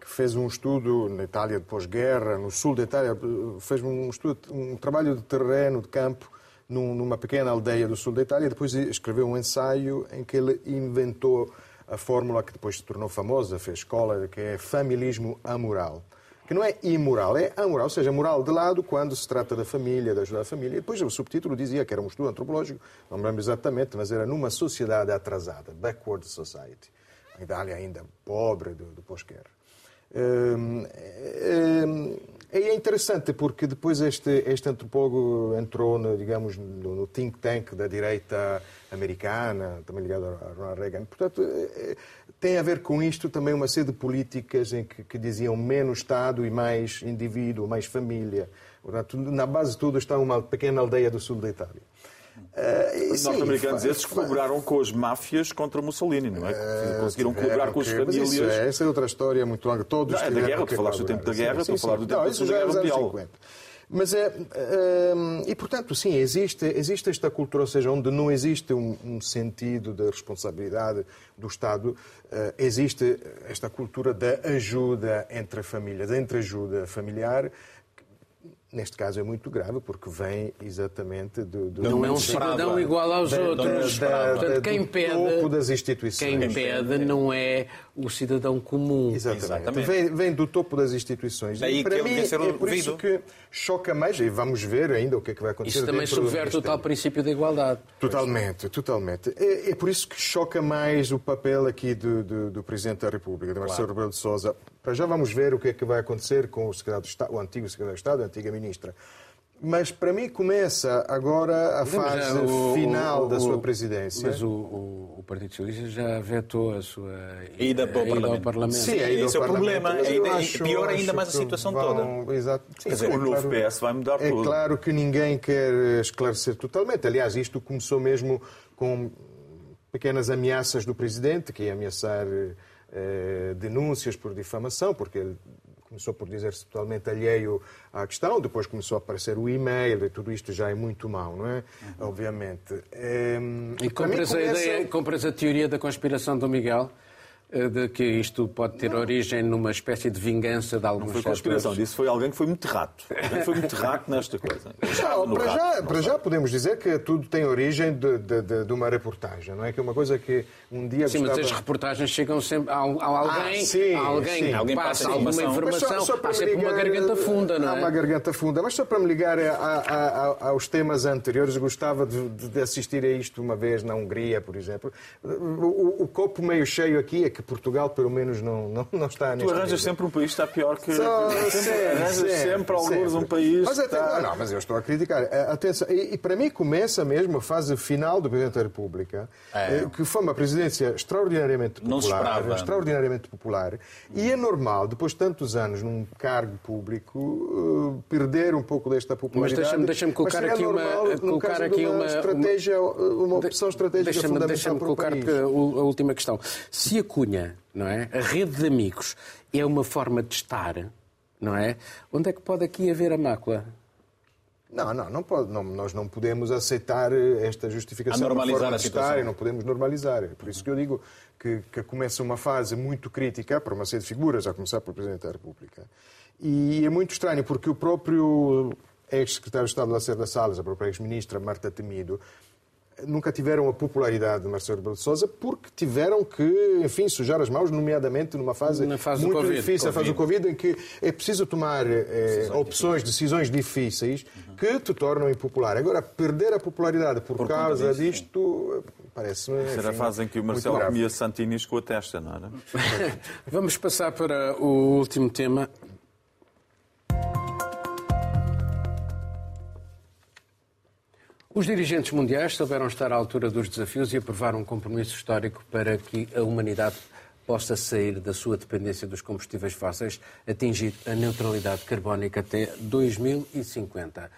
que fez um estudo na Itália de pós-guerra, no sul da Itália, fez um estudo, um trabalho de terreno, de campo, numa pequena aldeia do sul da Itália, depois escreveu um ensaio em que ele inventou a fórmula que depois se tornou famosa, fez escola, que é familismo amoral que não é imoral, é amoral, ou seja, moral de lado quando se trata da família, de ajudar a família. E depois o subtítulo dizia que era um estudo antropológico, não me lembro exatamente, mas era numa sociedade atrasada, backward society. A Itália ainda pobre do, do pós-guerra. Hum, hum, é interessante porque depois este, este antropólogo entrou, no, digamos, no, no think tank da direita americana, também ligado a Ronald Reagan. Portanto, eh, tem a ver com isto também uma série de políticas em que, que diziam menos Estado e mais indivíduo, mais família. Portanto, na base de tudo está uma pequena aldeia do sul da Itália. Eh, Os norte-americanos esses colaboraram com as máfias contra Mussolini, não é? Conseguiram tiveram colaborar com as famílias. Isso é, essa é outra história muito longa. Todos Não, é da guerra, tu falaste do tempo da guerra, Sim, estou a falar do tempo Não, da Segunda é Guerra Mundial. 50. Mas é. hum, e, portanto, sim, existe, existe esta cultura, ou seja, onde não existe um, um sentido de responsabilidade do Estado, eh, existe esta cultura da ajuda entre a família, da entreajuda familiar, neste caso é muito grave, porque vem exatamente do. do Não é um cidadão da- igual aos da- outros. da- da- Portanto, quem pede, das instituições. quem pede não é o cidadão comum. Exatamente. Exatamente. Vem, vem do topo das instituições. Daí e para que mim ser é por isso que choca mais, e vamos ver ainda o que é que vai acontecer. Isso também subverte o tal princípio da igualdade. Totalmente, totalmente. É, é por isso que choca mais o papel aqui do, do, do Presidente da República, de Marcelo Rebelo de Sousa. Para já vamos ver o que é que vai acontecer com o, secretário Estado, o antigo Secretário de Estado, a antiga Ministra. Mas para mim começa agora a fase Já o- final o- da o- sua presidência. Mas o, o- o Partido Socialista já vetou a sua Ida para o ida ao Parlamento. Parlamento. Sim, esse é o Parlamento, problema. eu Ainda- acho- piora ainda mais a situação vão- Exato. Sim, dizer, sim, o novo PS vai mudar é tudo. claro que ninguém quer esclarecer totalmente. Aliás, isto começou mesmo com pequenas ameaças do Presidente, que ia ameaçar eh, denúncias por difamação, porque ele começou por dizer-se totalmente alheio à questão, depois começou a aparecer o e-mail, e tudo isto já é muito mau, não é? Obviamente. Eh, E mim compras, a começa- ideia, compras a teoria da conspiração do Miguel, de que isto pode ter origem numa espécie de vingança de alguns Não foi conspiração, disse foi alguém que foi muito rato. Alguém foi muito rato nesta coisa. Não, No para, rato, já, para já podemos dizer que tudo tem origem de, de- de- de uma reportagem, não é? Que é uma coisa que um dia Sim, mas gostava... as reportagens chegam sempre a, a alguém, Ah, sim, a alguém sim. que passa alguma informação. Mas informação, para há sempre uma ligar, garganta funda, não Há é? uma garganta funda. Mas só para me ligar a- a- a- aos temas anteriores, gostava de, de assistir a isto uma vez na Hungria, por exemplo. O, o- o copo meio cheio aqui é que Portugal, pelo menos, não, não, não está Tu neste arranjas nível. sempre um país que está pior que. Só- sempre, sempre, arranjas sempre, alguns um país. Mas até- está... não, mas eu estou a criticar. Eh, Atenção, e, e para mim começa mesmo a fase final do Presidente da República, É. eh, que foi uma presidência extraordinariamente Não se popular. esperava. Extraordinariamente popular. E é normal, depois de tantos anos num cargo público, eh, perder um pouco desta popularidade. deixa-me- deixa-me colocar Mas seria aqui uma- normal no colocar aqui uma uma- estratégia, uma opção estratégica Deixa-me fundamental deixa-me para o colocar país. a, a última questão. Se a cunha, não é? A rede de amigos é uma forma de estar, não é? Onde é que pode aqui haver a mácula? Não, não, não pode, não, nós não podemos aceitar esta justificação A normalizar forma a de situação. estar e não podemos normalizar. É por isso que eu digo que, que começa uma fase muito crítica para uma série de figuras, a começar pelo Presidente da República. E é muito estranho, porque o próprio ex-secretário de Estado Lacerda Salles, a própria ex-ministra Marta Temido, nunca tiveram a popularidade de Marcelo Rebelo de Sousa porque tiveram que, enfim, sujar as mãos, nomeadamente numa fase, fase muito COVID, difícil, COVID. a fase do Covid, em que é preciso tomar eh, opções, decisões difíceis que te tornam impopular. Agora, perder a popularidade por, conta causa disso, disto parece-me. Essa era a fase em que o Marcelo comia santinis com a testa, não era? Vamos passar para o último tema. Os dirigentes mundiais souberam estar à altura dos desafios e aprovaram um compromisso histórico para que a humanidade possa sair da sua dependência dos combustíveis fósseis, atingir a neutralidade carbónica até 2050.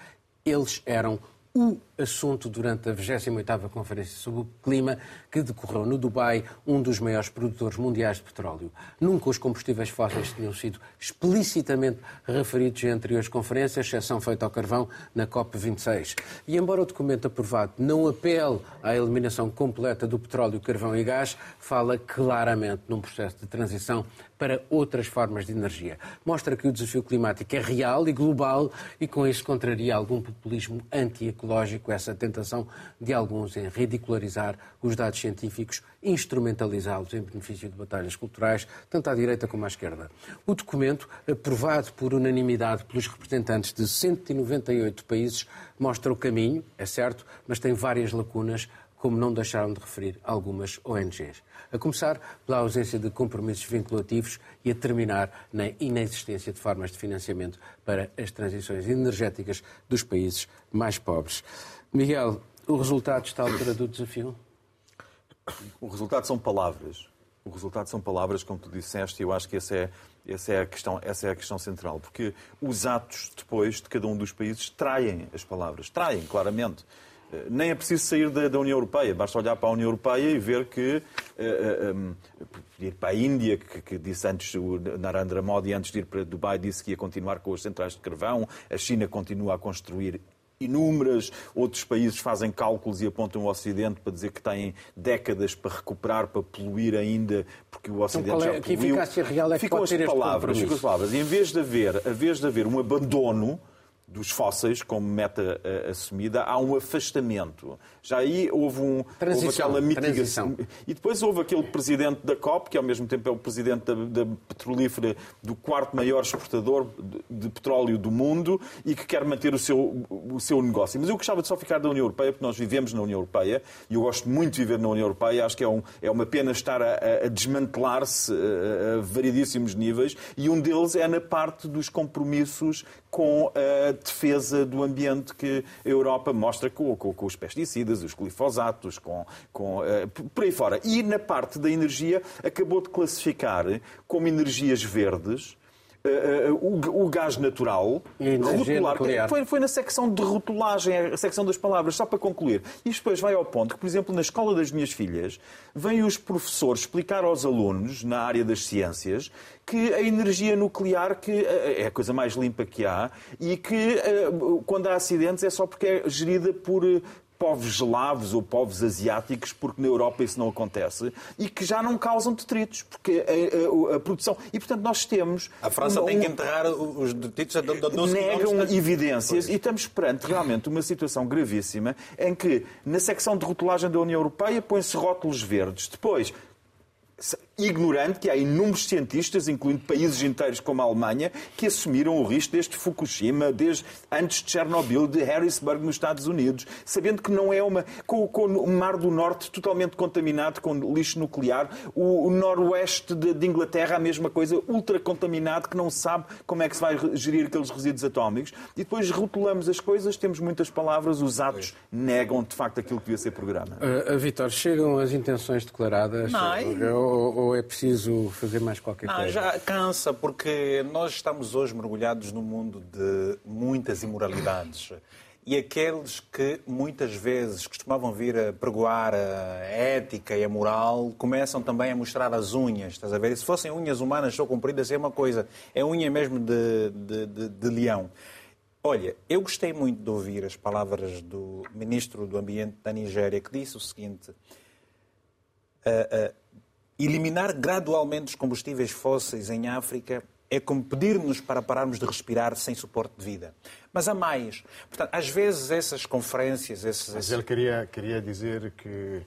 Eles eram o assunto durante a 28ª Conferência sobre o Clima, que decorreu no Dubai, um dos maiores produtores mundiais de petróleo. Nunca os combustíveis fósseis tinham sido explicitamente referidos em anteriores conferências, exceção feita ao carvão na COP26. E embora o documento aprovado não apele à eliminação completa do petróleo, carvão e gás, fala claramente num processo de transição para outras formas de energia. Mostra que o desafio climático é real e global e com isso contraria algum populismo anti-ecológico, essa tentação de alguns em ridicularizar os dados científicos instrumentalizá-los em benefício de batalhas culturais, tanto à direita como à esquerda. O documento, aprovado por unanimidade pelos representantes de 198 países, mostra o caminho, é certo, mas tem várias lacunas como não deixaram de referir algumas ONGs. A começar pela ausência de compromissos vinculativos e a terminar na inexistência de formas de financiamento para as transições energéticas dos países mais pobres. Miguel, o resultado está à altura do desafio? O resultado são palavras. O resultado são palavras, como tu disseste, e eu acho que essa é, essa, é a questão, essa é a questão central. Porque os atos, depois, de cada um dos países, traem as palavras. Traem, claramente. Eh, Nem é preciso sair da, da União Europeia, basta olhar para a União Europeia e ver que eh, um, ir para a Índia, que, que disse antes, o Narendra Modi, antes de ir para Dubai, disse que ia continuar com as centrais de carvão, a China continua a construir inúmeras, outros países fazem cálculos e apontam o Ocidente para dizer que têm décadas para recuperar, para poluir ainda, porque o Ocidente qual é- já que poluiu. eficácia real é que ficam pode as palavras, ficam as palavras. E em vez de haver, em vez de haver um abandono dos fósseis como meta eh, assumida, há um afastamento. Já aí houve, um, houve aquela mitigação. transição. E depois houve aquele presidente da COP, que ao mesmo tempo é o presidente da, da petrolífera do quarto maior exportador de, de petróleo do mundo e que quer manter o seu, o seu negócio. Mas eu gostava de só ficar da União Europeia, porque nós vivemos na União Europeia e eu gosto muito de viver na União Europeia. Acho que é, um, é uma pena estar a, a- a desmantelar-se a, a variedíssimos níveis e um deles é na parte dos compromissos com a defesa do ambiente que a Europa mostra com, com- com os pesticidas, os glifosatos, com, com, eh, por aí fora. E na parte da energia acabou de classificar como energias verdes o, o gás natural, nuclear. Foi, foi na secção de rotulagem, a secção das palavras, só para concluir. Isto depois vai ao ponto que, por exemplo, na escola das minhas filhas, vêm os professores explicar aos alunos, na área das ciências, que a energia nuclear que eh, é a coisa mais limpa que há e que, eh, quando há acidentes, é só porque é gerida por eh, povos eslavos ou povos asiáticos, porque na Europa isso não acontece, e que já não causam detritos, porque a, a- a produção... E, portanto, nós temos... A França uma- tem que um- enterrar os detidos a 12 negam evidências e estamos perante realmente uma situação gravíssima em que na secção de rotulagem da União Europeia põe-se rótulos verdes. Depois, ignorante que há inúmeros cientistas, incluindo países inteiros como a Alemanha, que assumiram o risco desde Fukushima, desde antes de Chernobyl, de Harrisburg nos Estados Unidos, sabendo que não é uma. com, com o Mar do Norte totalmente contaminado com lixo nuclear, o, o noroeste de, de Inglaterra a mesma coisa, ultra contaminado, que não sabe como é que se vai gerir aqueles resíduos atómicos, e depois rotulamos as coisas, temos muitas palavras, os atos negam de facto aquilo que devia ser programa. Uh, Vitor, chegam as intenções declaradas Não, e- ou, ou é preciso fazer mais qualquer Não, coisa? já cansa, porque nós estamos hoje mergulhados num mundo de muitas imoralidades. E aqueles que muitas vezes costumavam vir a pregoar a ética e a moral começam também a mostrar as unhas, estás a ver? Se fossem unhas humanas só compridas é uma coisa, é unha mesmo de, de, de- de leão. Olha, eu gostei muito de ouvir as palavras do ministro do Ambiente da Nigéria, que disse o seguinte: eliminar gradualmente os combustíveis fósseis em África É como pedir-nos para pararmos de respirar sem suporte de vida. Mas há mais. Portanto, às vezes essas conferências, esses... Mas ele queria, queria dizer que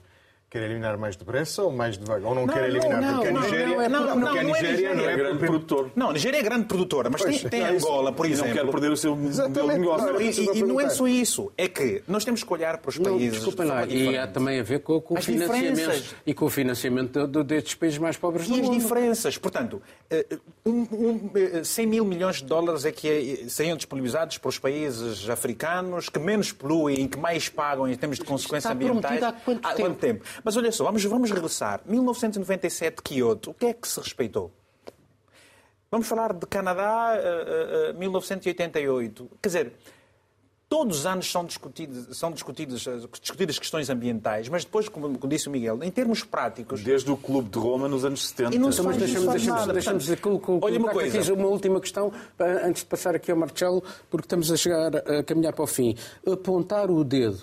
quer eliminar mais depressa ou mais devagar? Ou não, Não, quer não, eliminar? não, porque a não, Nigéria, não, não, não, porque a não é Nigéria não É é grande produtor. Não, a Nigéria é grande produtora, mas tem, Pois, tem é isso. Angola, por E não exemplo. quer perder o seu modelo de Exatamente. negócio. Não, E, e- e não é só isso, é que nós temos que olhar para os Não, países. desculpem de lá, e há também a ver com, com o As financiamento diferenças. e com o financiamento de- destes países mais pobres do E as mundo. diferenças? Portanto, eh, um, um, eh, 100 mil milhões de dólares é que eh, seriam disponibilizados para os países africanos que menos poluem e que mais pagam em termos de consequências Está ambientais. prometido há quanto tempo? Mas olha só, vamos, vamos regressar. 1997, Kyoto, o que é que se respeitou? Vamos falar de Canadá, eh, eh, 1988. Quer dizer, todos os anos são discutidos, são discutidos, eh, discutidas questões ambientais, mas depois, como como disse o Miguel, em termos práticos, Desde o Clube de Roma nos anos 70. E não se Então, mas faz deixa-me isso, deixa faz nada. deixa dizer, colo- colo- Olha uma coisa. aqui uma última questão, antes de passar aqui ao Marcelo, porque estamos a chegar a caminhar para o fim. Apontar o dedo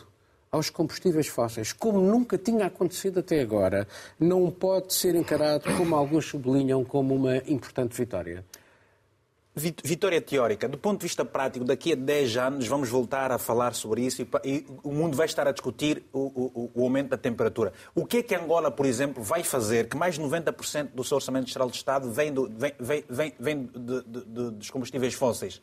aos combustíveis fósseis, como nunca tinha acontecido até agora, não pode ser encarado, como alguns sublinham, como uma importante vitória. Vit- Vitória teórica. Do ponto de vista prático, daqui a 10 anos vamos voltar a falar sobre isso e, e o mundo vai estar a discutir o, o- o aumento da temperatura. O que é que Angola, por exemplo, vai fazer que mais de 90% do seu orçamento geral de Estado vem, do- vem- vem- vem de- de- de- dos combustíveis fósseis?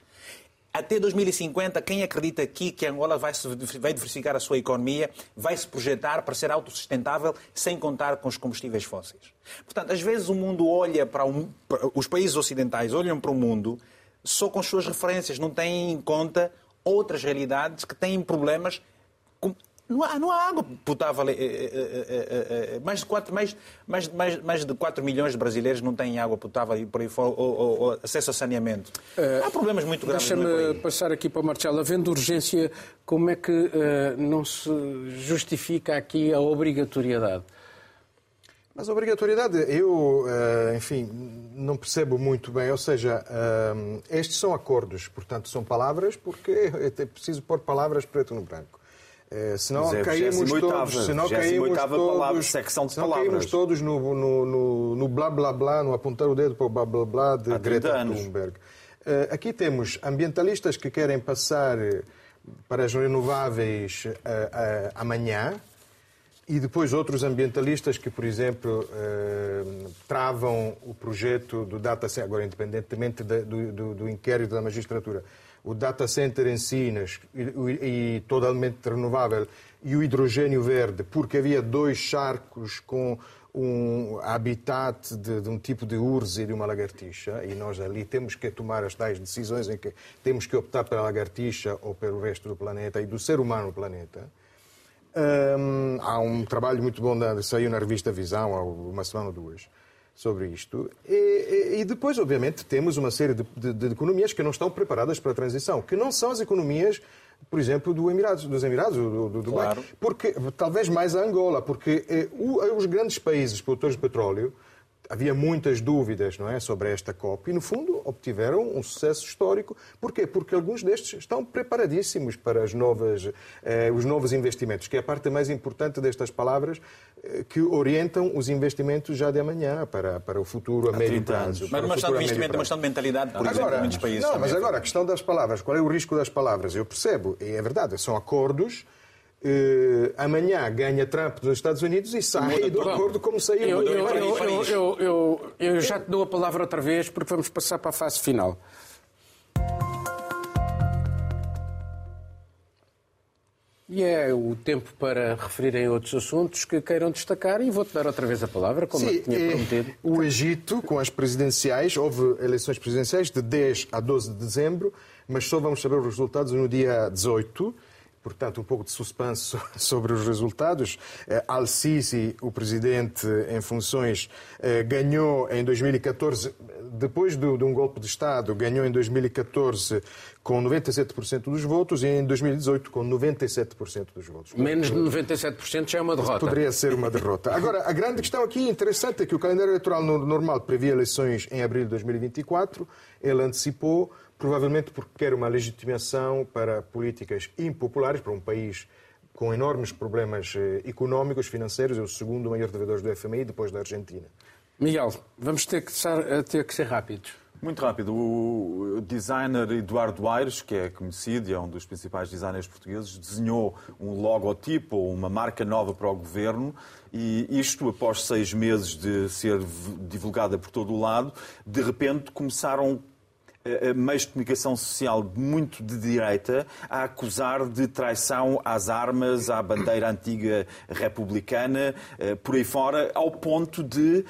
Até 2050, quem acredita aqui que Angola vai, se- vai diversificar a sua economia, vai se projetar para ser autossustentável sem contar com os combustíveis fósseis? Portanto, às vezes o mundo olha para, um- para- os países ocidentais olham para o mundo só com as suas referências, não têm em conta outras realidades que têm problemas. Não há, não há água potável. eh, eh, eh, Mais de 4, mais, mais, mais, mais de 4 milhões de brasileiros não têm água potável e por aí fora, ou, ou- ou acesso a saneamento. há problemas muito graves. Deixa-me passar aqui para o Marcelo. Havendo urgência, como é que eh, não se justifica aqui a obrigatoriedade? Mas a obrigatoriedade, eu, enfim, não percebo muito bem. Ou seja, estes são acordos, portanto, são palavras, porque é preciso pôr palavras preto no branco. É a caímos 28ª, todos, senão caímos 28ª palavra, todos, senão palavras. caímos todos no, no, no, no blá blá blá, no apontar o dedo para o blá blá blá de Há 30 Greta. Thunberg. Eh, aqui temos ambientalistas que querem passar para as renováveis eh, eh, amanhã, e depois outros ambientalistas que, por exemplo, eh, travam o projeto do data center, agora independentemente do, do- do inquérito da magistratura, o data center em Sinas e, e totalmente renovável e o hidrogênio verde, porque havia dois charcos com um habitat de, de um tipo de urze e de uma lagartixa, e nós ali temos que tomar as tais decisões em que temos que optar pela lagartixa ou pelo resto do planeta e do ser humano no planeta. Hum, há um trabalho muito bom saiu na revista Visão há uma semana ou duas sobre isto. E, e- depois, obviamente, temos uma série de, de- de economias que não estão preparadas para a transição, que não são as economias, por exemplo, do Emirados, dos Emirados, do, do Dubai. Claro. Porque, talvez mais a Angola, porque eh, o- os grandes países produtores de petróleo havia muitas dúvidas não é, sobre esta COP e, no fundo, obtiveram um sucesso histórico. Porquê? Porque alguns destes estão preparadíssimos para as novas, eh, os novos investimentos, que é a parte mais importante destas palavras eh, que orientam os investimentos já de amanhã para, para o futuro a médio 30 prazo. Mas uma questão de investimento, é uma questão de mentalidade, por exemplo, em muitos países. Não, mas agora a questão das palavras. Qual é o risco das palavras? Eu percebo, e é verdade, são acordos. Eh, amanhã ganha Trump nos Estados Unidos e sai do Bom, acordo como saiu. Eu, do eu, eu, eu, eu, eu- eu já te dou a palavra outra vez porque vamos passar para a fase final. E é o tempo para referirem outros assuntos que queiram destacar e vou-te dar outra vez a palavra, como eu Sim, tinha eh, prometido. o Egito, com as presidenciais, houve eleições presidenciais de 10 a 12 de dezembro, mas só vamos saber os resultados no dia 18. Portanto, um pouco de suspense sobre os resultados. Eh, Al-Sisi, o presidente em funções, eh, ganhou em 2014, depois de um golpe de Estado, ganhou em 2014 com 97% dos votos e em 2018 com 97% dos votos. Menos de 97% já é uma derrota. Poderia ser uma derrota. Agora, a grande questão aqui interessante é que o calendário eleitoral no- normal previa eleições em abril de 2024. Ele antecipou, provavelmente porque quer uma legitimação para políticas impopulares para um país com enormes problemas eh, económicos, financeiros. É o segundo maior devedor do FMI, depois da Argentina. Miguel, vamos ter que, ser, ter que ser rápidos. Muito rápido. O designer Eduardo Aires, que é conhecido e é um dos principais designers portugueses, desenhou um logotipo ou uma marca nova para o governo e isto, após seis meses de ser divulgada por todo o lado, de repente começaram eh, eh, meios de comunicação social muito de direita a acusar de traição às armas, à bandeira antiga republicana, eh, por aí fora, ao ponto de,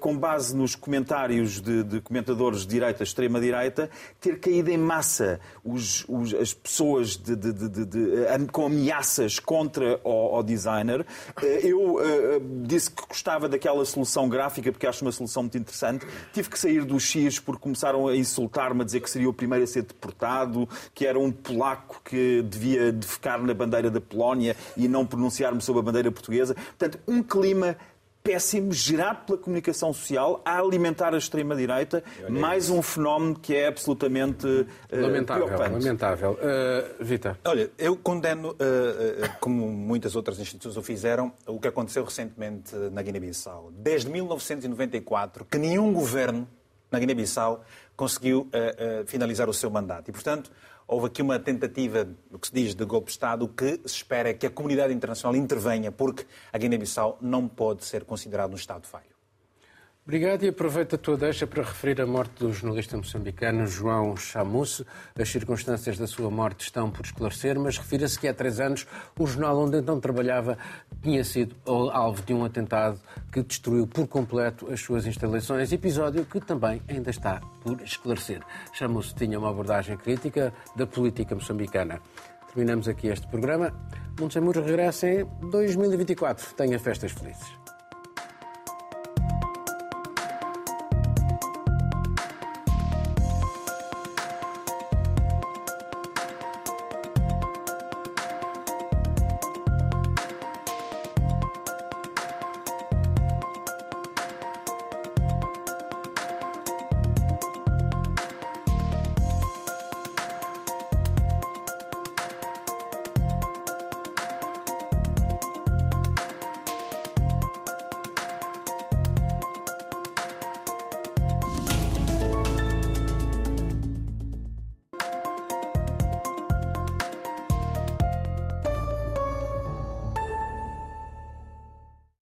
com base nos comentários de, de comentadores de direita, extrema-direita, ter caído em massa os, os, as pessoas de, com ameaças contra o, o, designer. Eu disse que gostava daquela solução gráfica porque acho uma solução muito interessante. Tive que sair do X porque começaram a insultar insultar-me a dizer que seria o primeiro a ser deportado, que era um polaco que devia de ficar na bandeira da Polónia e não pronunciar-me sobre a bandeira portuguesa. Portanto, um clima péssimo gerado pela comunicação social a alimentar a extrema-direita, mais um fenómeno que é absolutamente uh, lamentável. Preocupante. Lamentável. Uh, Vita. Olha, eu condeno, uh, como muitas outras instituições o fizeram, o que aconteceu recentemente na Guiné-Bissau. Desde 1994, que nenhum governo na Guiné-Bissau conseguiu uh, uh, finalizar o seu mandato. E, portanto, houve aqui uma tentativa, o que se diz, de golpe de Estado. Que se espera é que a comunidade internacional intervenha, porque a Guiné-Bissau não pode ser considerada um Estado falho. Obrigado e aproveito a tua deixa para referir a morte do jornalista moçambicano João Chamusse. As circunstâncias da sua morte estão por esclarecer, mas refira-se que há três anos o jornal onde então trabalhava tinha sido alvo de um atentado que destruiu por completo as suas instalações, episódio que também ainda está por esclarecer. Chamusse tinha uma abordagem crítica da política moçambicana. Terminamos aqui este programa. Montemuro regressa em 2024. Tenha festas felizes.